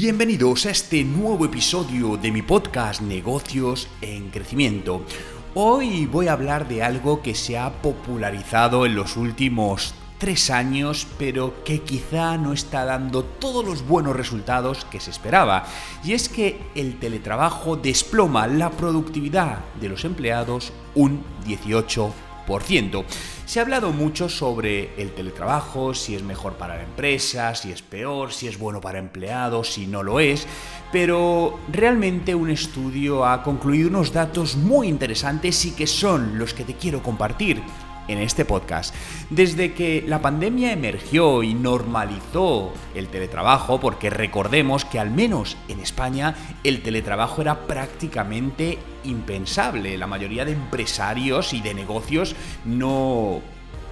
Bienvenidos a este nuevo episodio de mi podcast Negocios en Crecimiento. Hoy voy a hablar de algo que se ha popularizado en los últimos tres años, pero que quizá no está dando todos los buenos resultados que se esperaba. Y es que el teletrabajo desploma la productividad de los empleados un 18%. Se ha hablado mucho sobre el teletrabajo, si es mejor para la empresa, si es peor, si es bueno para empleados, si no lo es, pero realmente un estudio ha concluido unos datos muy interesantes y que son los que te quiero compartir en este podcast. Desde que la pandemia emergió y normalizó el teletrabajo, porque recordemos que al menos en España el teletrabajo era prácticamente impensable. La mayoría de empresarios y de negocios no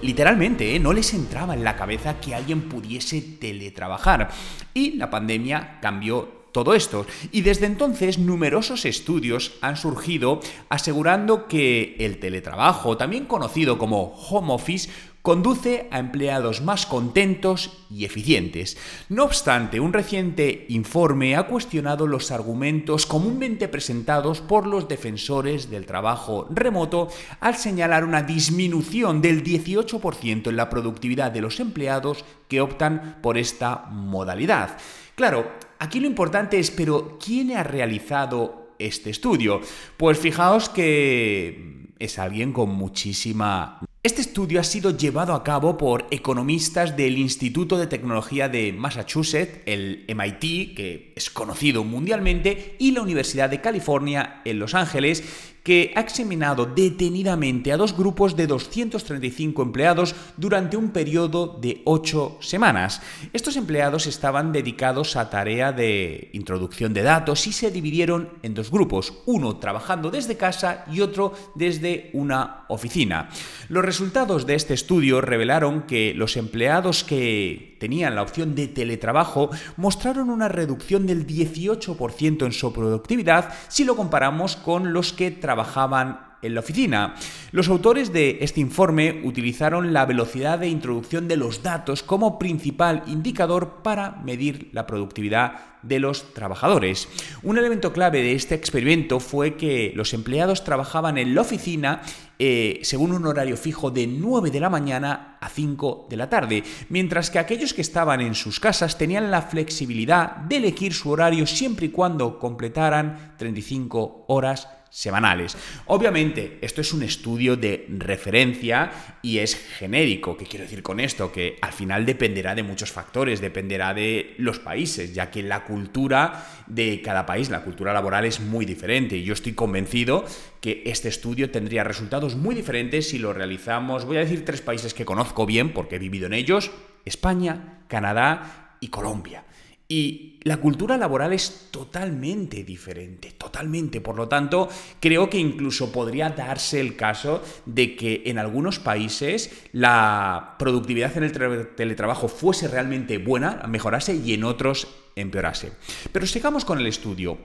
literalmente, ¿eh? no les entraba en la cabeza que alguien pudiese teletrabajar. Y la pandemia cambió todo esto. Y desde entonces numerosos estudios han surgido asegurando que el teletrabajo, también conocido como home office, conduce a empleados más contentos y eficientes. No obstante, un reciente informe ha cuestionado los argumentos comúnmente presentados por los defensores del trabajo remoto al señalar una disminución del 18% en la productividad de los empleados que optan por esta modalidad. Claro, aquí lo importante es, pero ¿quién ha realizado este estudio? Pues fijaos que es alguien con muchísima este estudio ha sido llevado a cabo por economistas del Instituto de Tecnología de Massachusetts, el MIT, que es conocido mundialmente, y la Universidad de California en Los Ángeles, que ha examinado detenidamente a dos grupos de 235 empleados durante un periodo de 8 semanas. Estos empleados estaban dedicados a tarea de introducción de datos y se dividieron en dos grupos, uno trabajando desde casa y otro desde una oficina. Los resultados de este estudio revelaron que los empleados que tenían la opción de teletrabajo mostraron una reducción del 18% en su productividad si lo comparamos con los que trabajaban en la oficina. Los autores de este informe utilizaron la velocidad de introducción de los datos como principal indicador para medir la productividad de los trabajadores. Un elemento clave de este experimento fue que los empleados trabajaban en la oficina eh, según un horario fijo de 9 de la mañana a 5 de la tarde, mientras que aquellos que estaban en sus casas tenían la flexibilidad de elegir su horario siempre y cuando completaran 35 horas semanales. Obviamente, esto es un estudio de referencia y es genérico. ¿Qué quiero decir con esto? Que al final dependerá de muchos factores, dependerá de los países, ya que la cultura de cada país, la cultura laboral es muy diferente. Y yo estoy convencido que este estudio tendría resultados muy diferentes si lo realizamos, voy a decir tres países que conozco bien porque he vivido en ellos, España, Canadá y Colombia. Y la cultura laboral es totalmente diferente, totalmente. Por lo tanto, creo que incluso podría darse el caso de que en algunos países la productividad en el teletrabajo fuese realmente buena, mejorase y en otros empeorase. Pero sigamos con el estudio.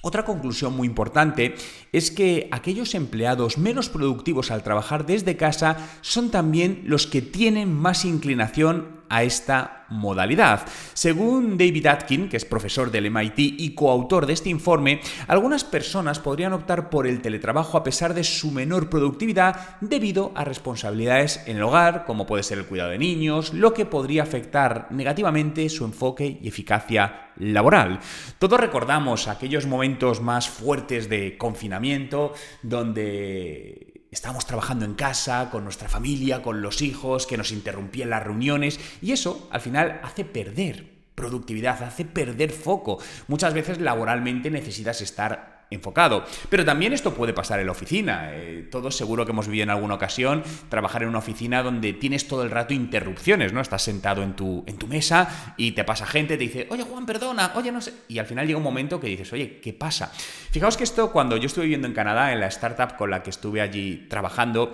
Otra conclusión muy importante es que aquellos empleados menos productivos al trabajar desde casa son también los que tienen más inclinación a esta modalidad. Según David Atkin, que es profesor del MIT y coautor de este informe, algunas personas podrían optar por el teletrabajo a pesar de su menor productividad debido a responsabilidades en el hogar, como puede ser el cuidado de niños, lo que podría afectar negativamente su enfoque y eficacia laboral. Todos recordamos aquellos momentos más fuertes de confinamiento donde estábamos trabajando en casa, con nuestra familia, con los hijos, que nos interrumpían las reuniones, y eso al final hace perder productividad, hace perder foco. Muchas veces laboralmente necesitas estar enfocado. Pero también esto puede pasar en la oficina. Eh, todos seguro que hemos vivido en alguna ocasión trabajar en una oficina donde tienes todo el rato interrupciones, ¿no? Estás sentado en tu, en tu mesa y te pasa gente, te dice, oye Juan, perdona, oye, no sé. Y al final llega un momento que dices, oye, ¿qué pasa? Fijaos que esto, cuando yo estuve viviendo en Canadá, en la startup con la que estuve allí trabajando,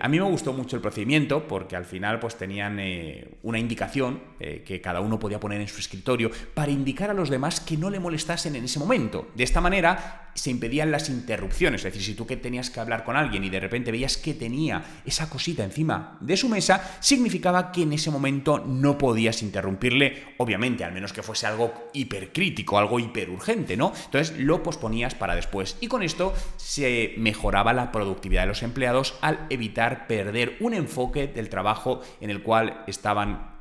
a mí me gustó mucho el procedimiento porque al final pues tenían eh, una indicación eh, que cada uno podía poner en su escritorio para indicar a los demás que no le molestasen en ese momento. De esta manera, se impedían las interrupciones. Es decir, si tú que tenías que hablar con alguien y de repente veías que tenía esa cosita encima de su mesa, significaba que en ese momento no podías interrumpirle, obviamente, al menos que fuese algo hipercrítico, algo hiperurgente, ¿no? Entonces lo posponías para después. Y con esto se mejoraba la productividad de los empleados al evitar perder un enfoque del trabajo en el cual estaban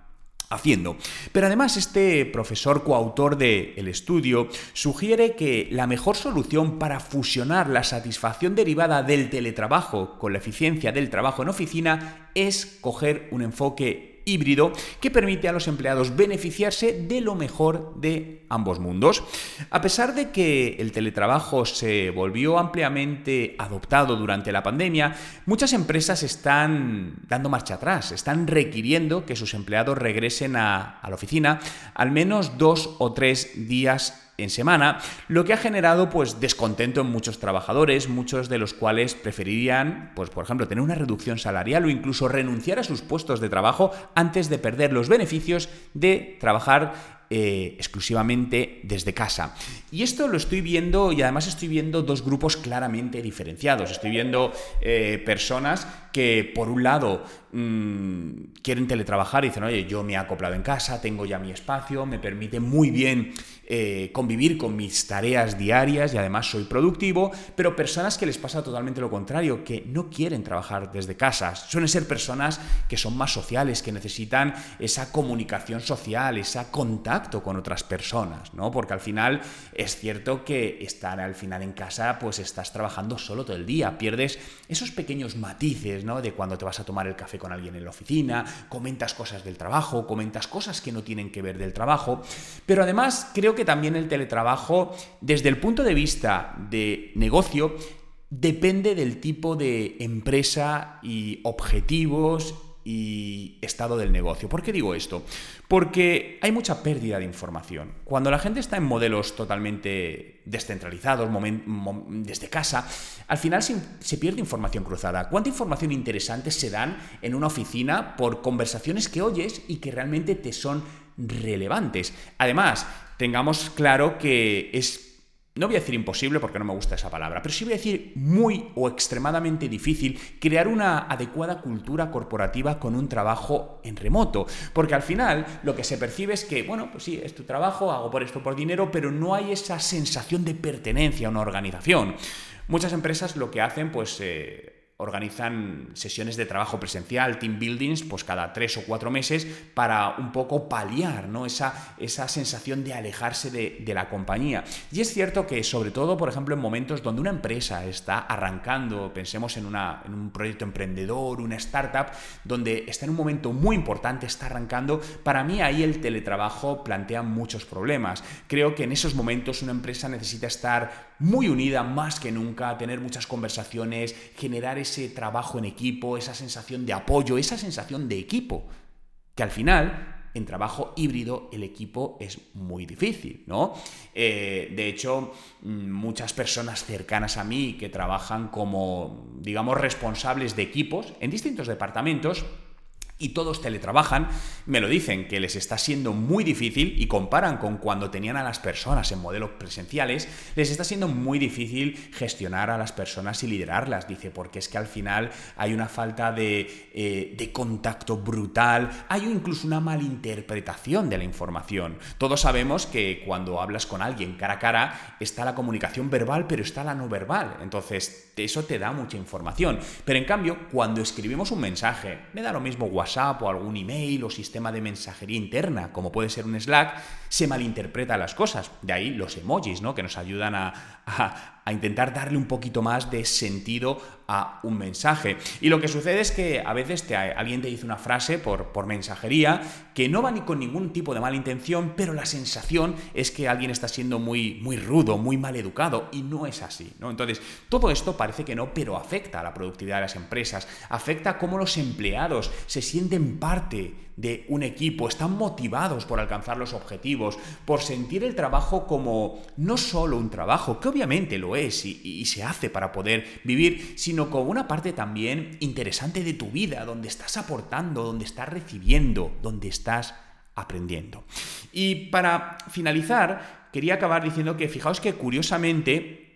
haciendo. Pero además este profesor coautor del el estudio sugiere que la mejor solución para fusionar la satisfacción derivada del teletrabajo con la eficiencia del trabajo en oficina es coger un enfoque híbrido que permite a los empleados beneficiarse de lo mejor de ambos mundos. A pesar de que el teletrabajo se volvió ampliamente adoptado durante la pandemia, muchas empresas están dando marcha atrás, están requiriendo que sus empleados regresen a, la oficina al menos dos o tres días en semana, lo que ha generado pues descontento en muchos trabajadores, muchos de los cuales preferirían, pues por ejemplo, tener una reducción salarial o incluso renunciar a sus puestos de trabajo antes de perder los beneficios de trabajar eh, exclusivamente desde casa. Y esto lo estoy viendo y además estoy viendo dos grupos claramente diferenciados. Estoy viendo eh, personas que por un lado mm, quieren teletrabajar y dicen, oye, yo me he acoplado en casa, tengo ya mi espacio, me permite muy bien eh, convivir con mis tareas diarias y además soy productivo, pero personas que les pasa totalmente lo contrario, que no quieren trabajar desde casa. Suelen ser personas que son más sociales, que necesitan esa comunicación social, ese contacto con otras personas, ¿no? Porque al final es cierto que estar al final en casa, pues estás trabajando solo todo el día, pierdes esos pequeños matices, ¿no? De cuando te vas a tomar el café con alguien en la oficina, comentas cosas del trabajo, comentas cosas que no tienen que ver del trabajo, pero además creo que también el teletrabajo, desde el punto de vista de negocio, depende del tipo de empresa y objetivos y estado del negocio. ¿Por qué digo esto? Porque hay mucha pérdida de información. Cuando la gente está en modelos totalmente descentralizados, desde casa, al final se, se, pierde información cruzada. ¿Cuánta información interesante se dan en una oficina por conversaciones que oyes y que realmente te son relevantes? Además, tengamos claro que es no voy a decir imposible porque no me gusta esa palabra, pero sí voy a decir muy o extremadamente difícil crear una adecuada cultura corporativa con un trabajo en remoto. Porque al final lo que se percibe es que, bueno, pues sí, es tu trabajo, hago por esto por dinero, pero no hay esa sensación de pertenencia a una organización. Muchas empresas lo que hacen, pues... Eh, organizan sesiones de trabajo presencial, team buildings, pues cada tres o cuatro meses para un poco paliar ¿no? esa, esa sensación de alejarse de, de, la compañía. Y es cierto que sobre todo, por ejemplo, en momentos donde una empresa está arrancando, pensemos en, una, en un proyecto emprendedor, una startup, donde está en un momento muy importante, está arrancando, para mí ahí el teletrabajo plantea muchos problemas. Creo que en esos momentos una empresa necesita estar muy unida más que nunca, tener muchas conversaciones, generar ese trabajo en equipo, esa sensación de apoyo, esa sensación de equipo, que al final en trabajo híbrido el equipo es muy difícil, ¿no? Eh, de hecho, mm, muchas personas cercanas a mí que trabajan como, digamos, responsables de equipos en distintos departamentos, y todos teletrabajan, me lo dicen que les está siendo muy difícil y comparan con cuando tenían a las personas en modelos presenciales, les está siendo muy difícil gestionar a las personas y liderarlas, dice, porque es que al final hay una falta de, eh, contacto brutal, hay incluso una malinterpretación de la información. Todos sabemos que cuando hablas con alguien cara a cara está la comunicación verbal, pero está la no verbal, entonces eso te da mucha información. Pero en cambio, cuando escribimos un mensaje, me da lo mismo WhatsApp, o algún email o sistema de mensajería interna, como puede ser un Slack, se malinterpreta las cosas. De ahí los emojis, ¿no? Que nos ayudan a, a intentar darle un poquito más de sentido a un mensaje. Y lo que sucede es que a veces te, alguien te dice una frase por, por mensajería que no va ni con ningún tipo de mala intención, pero la sensación es que alguien está siendo muy, muy rudo, muy mal educado, y no es así. ¿no? Entonces, todo esto parece que no, pero afecta a la productividad de las empresas, afecta a cómo los empleados se sienten parte de un equipo, están motivados por alcanzar los objetivos, por sentir el trabajo como no solo un trabajo, que obviamente lo es y, se hace para poder vivir, sino como una parte también interesante de tu vida, donde estás aportando, donde estás recibiendo, donde estás aprendiendo. Y para finalizar, quería acabar diciendo que fijaos que curiosamente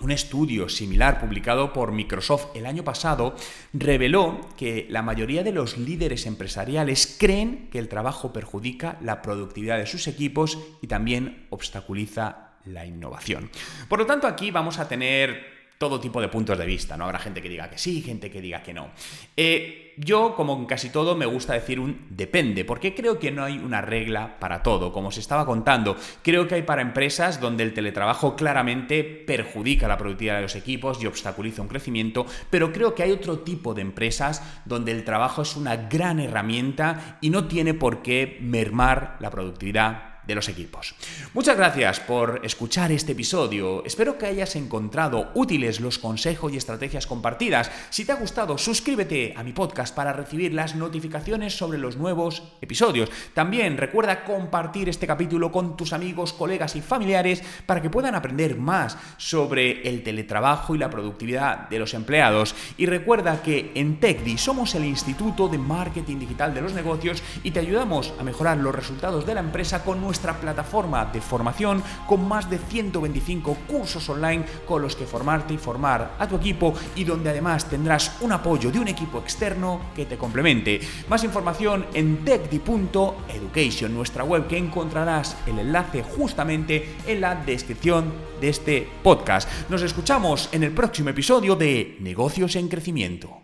un estudio similar publicado por Microsoft el año pasado reveló que la mayoría de los líderes empresariales creen que el trabajo perjudica la productividad de sus equipos y también obstaculiza la innovación. Por lo tanto, aquí vamos a tener todo tipo de puntos de vista, ¿no? Habrá gente que diga que sí, gente que diga que no. Eh, yo, como en casi todo, me gusta decir un depende, porque creo que no hay una regla para todo. Como se estaba contando, creo que hay para empresas donde el teletrabajo claramente perjudica la productividad de los equipos y obstaculiza un crecimiento, pero creo que hay otro tipo de empresas donde el trabajo es una gran herramienta y no tiene por qué mermar la productividad de los equipos. Muchas gracias por escuchar este episodio. Espero que hayas encontrado útiles los consejos y estrategias compartidas. Si te ha gustado, suscríbete a mi podcast para recibir las notificaciones sobre los nuevos episodios. También recuerda compartir este capítulo con tus amigos, colegas y familiares para que puedan aprender más sobre el teletrabajo y la productividad de los empleados. Y recuerda que en TechDi somos el Instituto de Marketing Digital de los Negocios y te ayudamos a mejorar los resultados de la empresa con nuestra nuestra plataforma de formación con más de 125 cursos online con los que formarte y formar a tu equipo y donde además tendrás un apoyo de un equipo externo que te complemente. Más información en techdi.education, nuestra web que encontrarás el enlace justamente en la descripción de este podcast. Nos escuchamos en el próximo episodio de Negocios en Crecimiento.